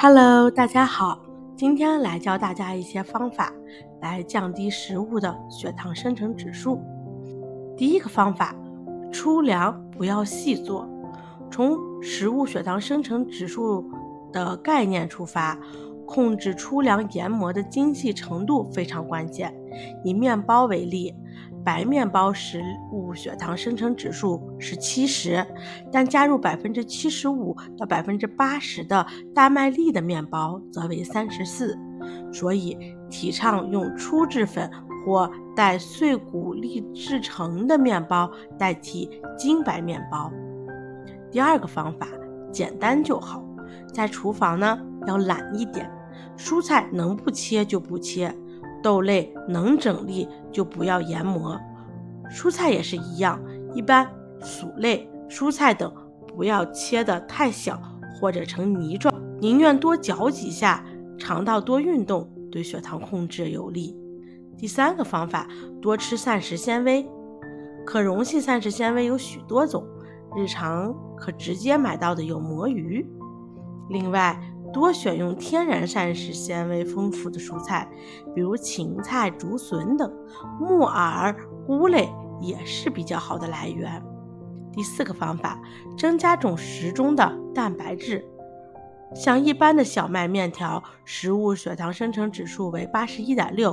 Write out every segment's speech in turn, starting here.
Hello，大家好，今天来教大家一些方法来降低食物的血糖生成指数。第一个方法，粗粮不要细做。从食物血糖生成指数的概念出发，控制粗粮研磨的精细程度非常关键。以面包为例。白面包食物血糖生成指数是七十，但加入百分之七十五到百分之八十的大麦粒的面包则为三十四。所以提倡用粗制粉或带碎谷粒制成的面包代替精白面包。第二个方法简单就好，在厨房呢要懒一点，蔬菜能不切就不切。豆类能整粒就不要研磨，蔬菜也是一样，一般薯类、蔬菜等不要切得太小或者成泥状，宁愿多嚼几下，肠道多运动，对血糖控制有利。第三个方法，多吃膳食纤维，可溶性膳食纤维有许多种，日常可直接买到的有魔芋，另外。多选用天然膳食纤维丰富的蔬菜，比如芹菜、竹笋等，木耳、菇类也是比较好的来源。第四个方法，增加种食中的蛋白质。像一般的小麦面条，食物血糖生成指数为八十一点六；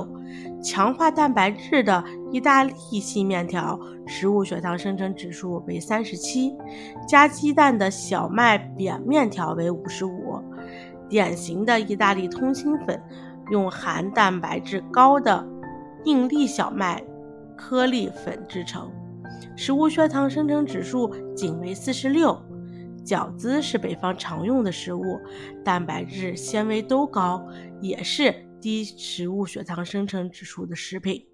强化蛋白质的意大利细面条，食物血糖生成指数为三十七；加鸡蛋的小麦扁面条为五十五。典型的意大利通心粉，用含蛋白质高的硬粒小麦颗粒粉制成，食物血糖生成指数仅为四十六。饺子是北方常用的食物，蛋白质、纤维都高，也是低食物血糖生成指数的食品。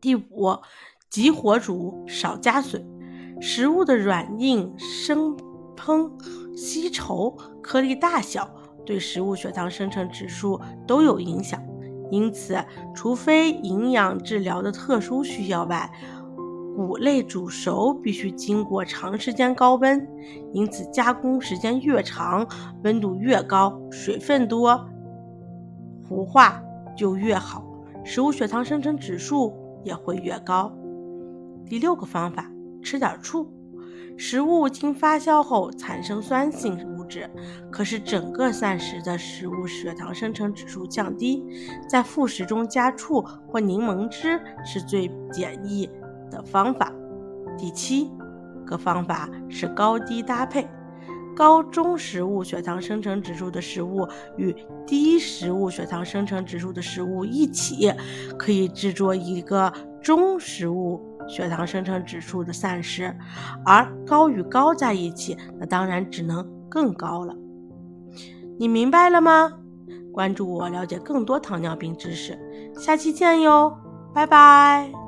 第五，急火煮，少加水，食物的软硬生烹。稀稠、颗粒大小对食物血糖生成指数都有影响，因此，除非营养治疗的特殊需要外，谷类煮熟必须经过长时间高温，因此加工时间越长，温度越高，水分多，糊化就越好，食物血糖生成指数也会越高。第六个方法，吃点醋。食物经发酵后产生酸性物质，可使整个膳食的食物血糖生成指数降低。在副食中加醋或柠檬汁是最简易的方法。第七个方法是高低搭配，高中食物血糖生成指数的食物与低食物血糖生成指数的食物一起，可以制作一个中食物。血糖生成指数的膳食，而高与高在一起，那当然只能更高了。你明白了吗？关注我，了解更多糖尿病知识。下期见哟，拜拜。